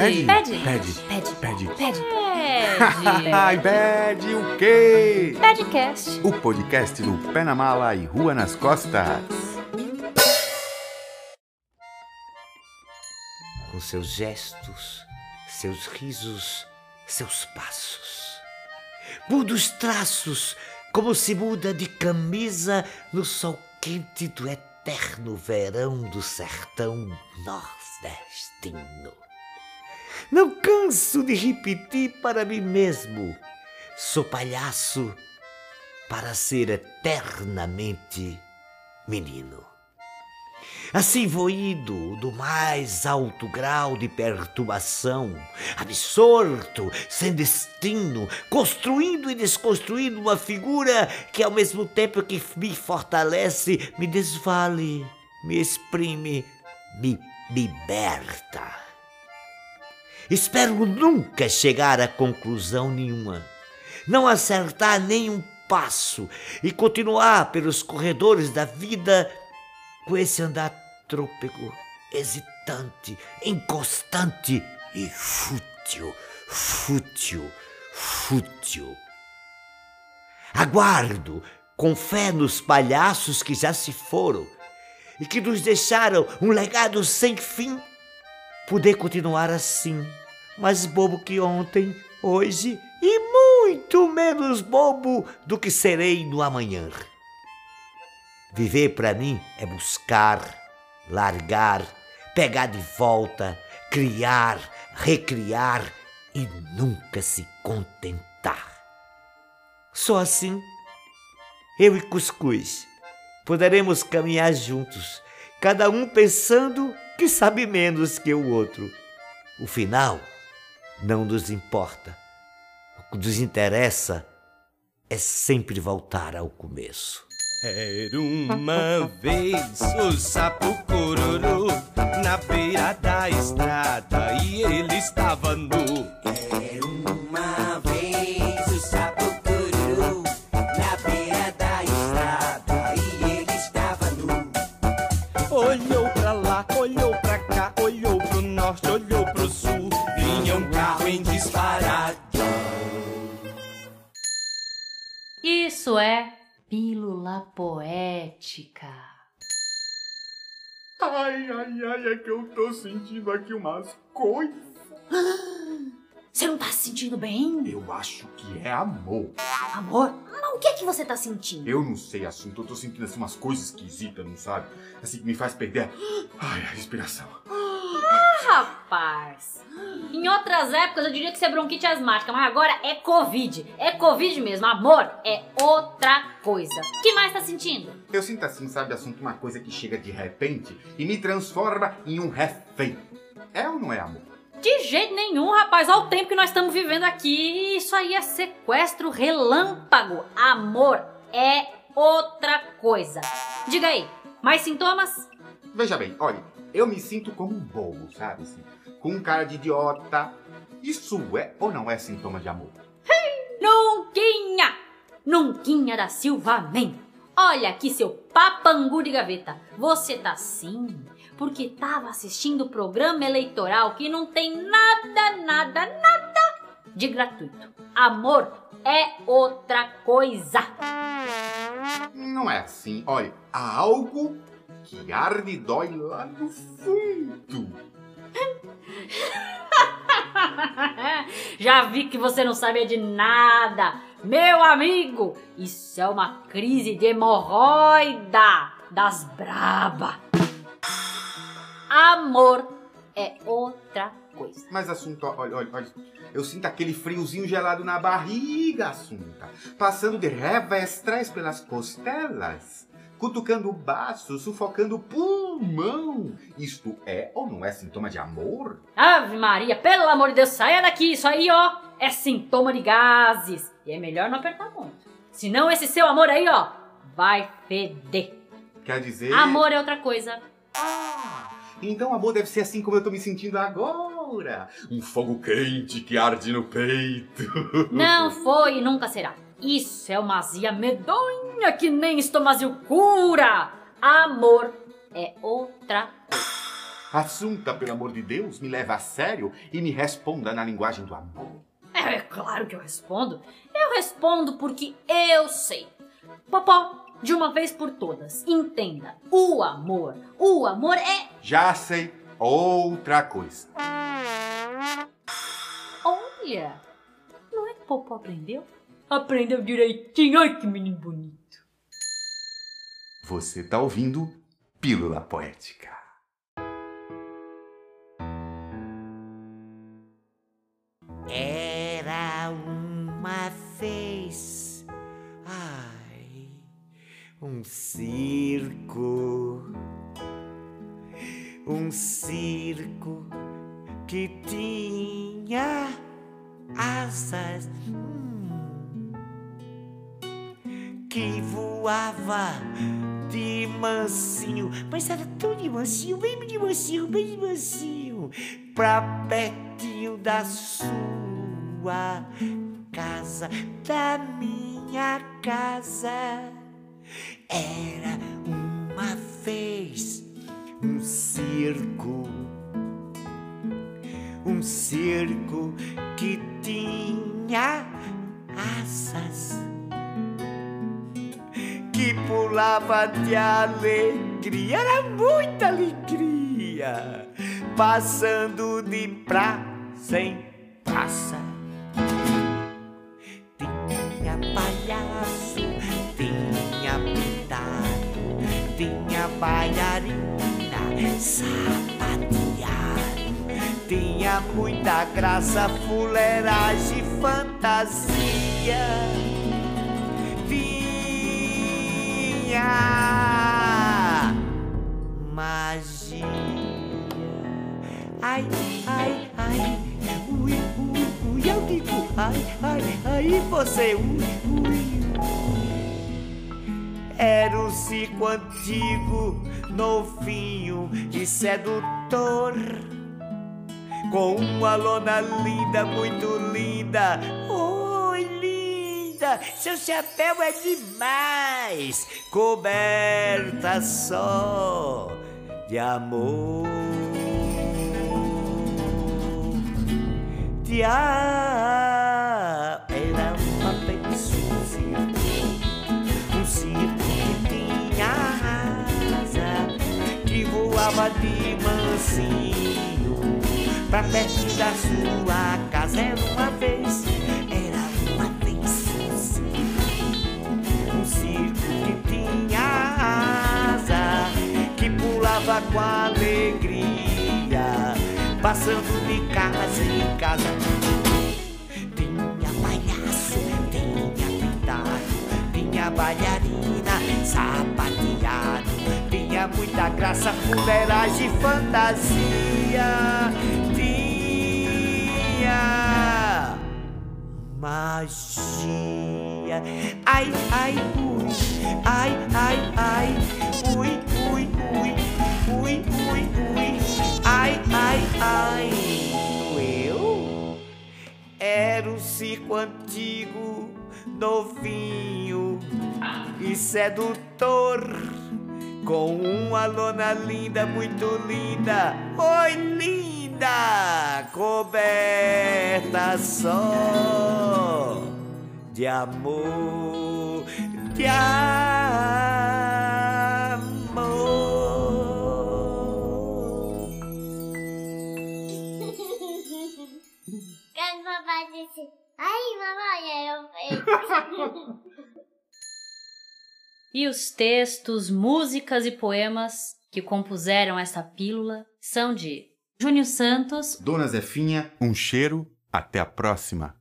Pede. Pede. Pede. Pede. Pede. Pede. Ai, pede o quê? Pedcast. O podcast do Pé na Mala e Rua nas Costas. com seus gestos, seus risos, seus passos. Muda os traços, como se muda de camisa no sol quente do eterno verão do sertão nordestino. Não canso de repetir para mim mesmo: sou palhaço para ser eternamente menino. Assim vou indo do mais alto grau de perturbação, absorto, sem destino, construindo e desconstruindo uma figura que, ao mesmo tempo que me fortalece, me desvale, me exprime, me liberta. Espero nunca chegar a conclusão nenhuma, não acertar nenhum passo e continuar pelos corredores da vida com esse andar trôpego, hesitante, inconstante e fútil, fútil, fútil. Aguardo, com fé nos palhaços que já se foram e que nos deixaram um legado sem fim, poder continuar assim, mais bobo que ontem, hoje e muito menos bobo do que serei no amanhã. Viver para mim é buscar, largar, pegar de volta, criar, recriar e nunca se contentar. Só assim, eu e Cuscuz poderemos caminhar juntos, cada um pensando que sabe menos que o outro. O final não nos importa. O que nos interessa é sempre voltar ao começo. Era uma vez o sapo cururu na beira da estrada e ele estava nu. Era uma Isso é pílula poética. Ai, ai, ai, é que eu tô sentindo aqui umas coisas. Você não tá se sentindo bem? Eu acho que é amor. Amor? Mas o que é que você tá sentindo? Eu não sei assunto, eu tô sentindo assim umas coisas esquisitas, não sabe? Assim que me faz perder ai, a respiração. Rapaz, em outras épocas eu diria que isso é bronquite asmática, mas agora é Covid. É Covid mesmo. Amor é outra coisa. O que mais tá sentindo? Eu sinto assim, sabe, assunto, uma coisa que chega de repente e me transforma em um refém. É ou não é amor? De jeito nenhum, rapaz. Olha o tempo que nós estamos vivendo aqui. Isso aí é sequestro relâmpago. Amor é outra coisa. Diga aí, mais sintomas? Veja bem, olha, eu me sinto como um bobo, sabe? Assim, com um cara de idiota. Isso é ou não é sintoma de amor? Nunquinha! Nunquinha da Silva Man. Olha aqui seu papangu de gaveta. Você tá assim porque tava assistindo o programa eleitoral que não tem nada, nada, nada de gratuito. Amor é outra coisa. Não é assim. Olha, há algo que arde e dói lá no fundo. Já vi que você não sabe de nada. Meu amigo, isso é uma crise de hemorroida das braba. Amor é outra coisa. Mas assunto, olha, olha, olha. Eu sinto aquele friozinho gelado na barriga, assunta. Passando de revestrais pelas costelas. Cutucando o baço, sufocando o pulmão. Isto é ou não é sintoma de amor? Ave Maria, pelo amor de Deus, saia daqui. Isso aí, ó, é sintoma de gases. E é melhor não apertar muito. Senão esse seu amor aí, ó, vai feder. Quer dizer. Amor é outra coisa. Então amor deve ser assim como eu tô me sentindo agora. Um fogo quente que arde no peito. Não foi e nunca será. Isso é uma azia medonha que nem estomazil cura. Amor é outra coisa. Assunta, pelo amor de Deus, me leva a sério e me responda na linguagem do amor. É, é claro que eu respondo. Eu respondo porque eu sei. Popó, de uma vez por todas, entenda. O amor, o amor é... Já sei outra coisa. Olha, não é que Popó aprendeu? Aprendeu direitinho. Ai, que menino bonito. Você tá ouvindo Pílula Poética. Era uma vez, ai, um circo, um circo que tinha asas, hum, que voava de mansinho, mas era tão de mansinho, bem de mansinho, bem de mansinho, pra pertinho da sua casa, da minha casa. Era uma vez um circo, um circo que tinha asas pulava de alegria, era muita alegria, passando de praça em praça. Tinha palhaço, tinha pintado, tinha bailarina, sapateado, tinha muita graça, fuleiragem, fantasia. Tinha magia. Ai, ai, ai, ui, ui, ui, eu digo, ai, ai, ai, você, ui, ui. Era um circo antigo, novinho e sedutor. Com uma lona linda, muito linda. Seu chapéu é demais, coberta só de amor. De. Era uma vez um circo, um circo que tinha asa, que voava de mansinho pra perto da sua casa. Era com alegria, passando de casa em casa. Tinha palhaço, tinha pintado, tinha bailarina, sapateado, tinha muita graça, fuleiragem e fantasia. Tinha magia. Ai, ai, ui, ai, ai, ai, ui, ui, ui, Antigo, novinho e sedutor. Com uma lona linda, muito linda. Oi, linda! Coberta só de amor, de amor. Quando o papai disse, ai mamãe, eu. E os textos, músicas e poemas que compuseram esta pílula são de Júnior Santos, Dona Zefinha, um cheiro. Até a próxima.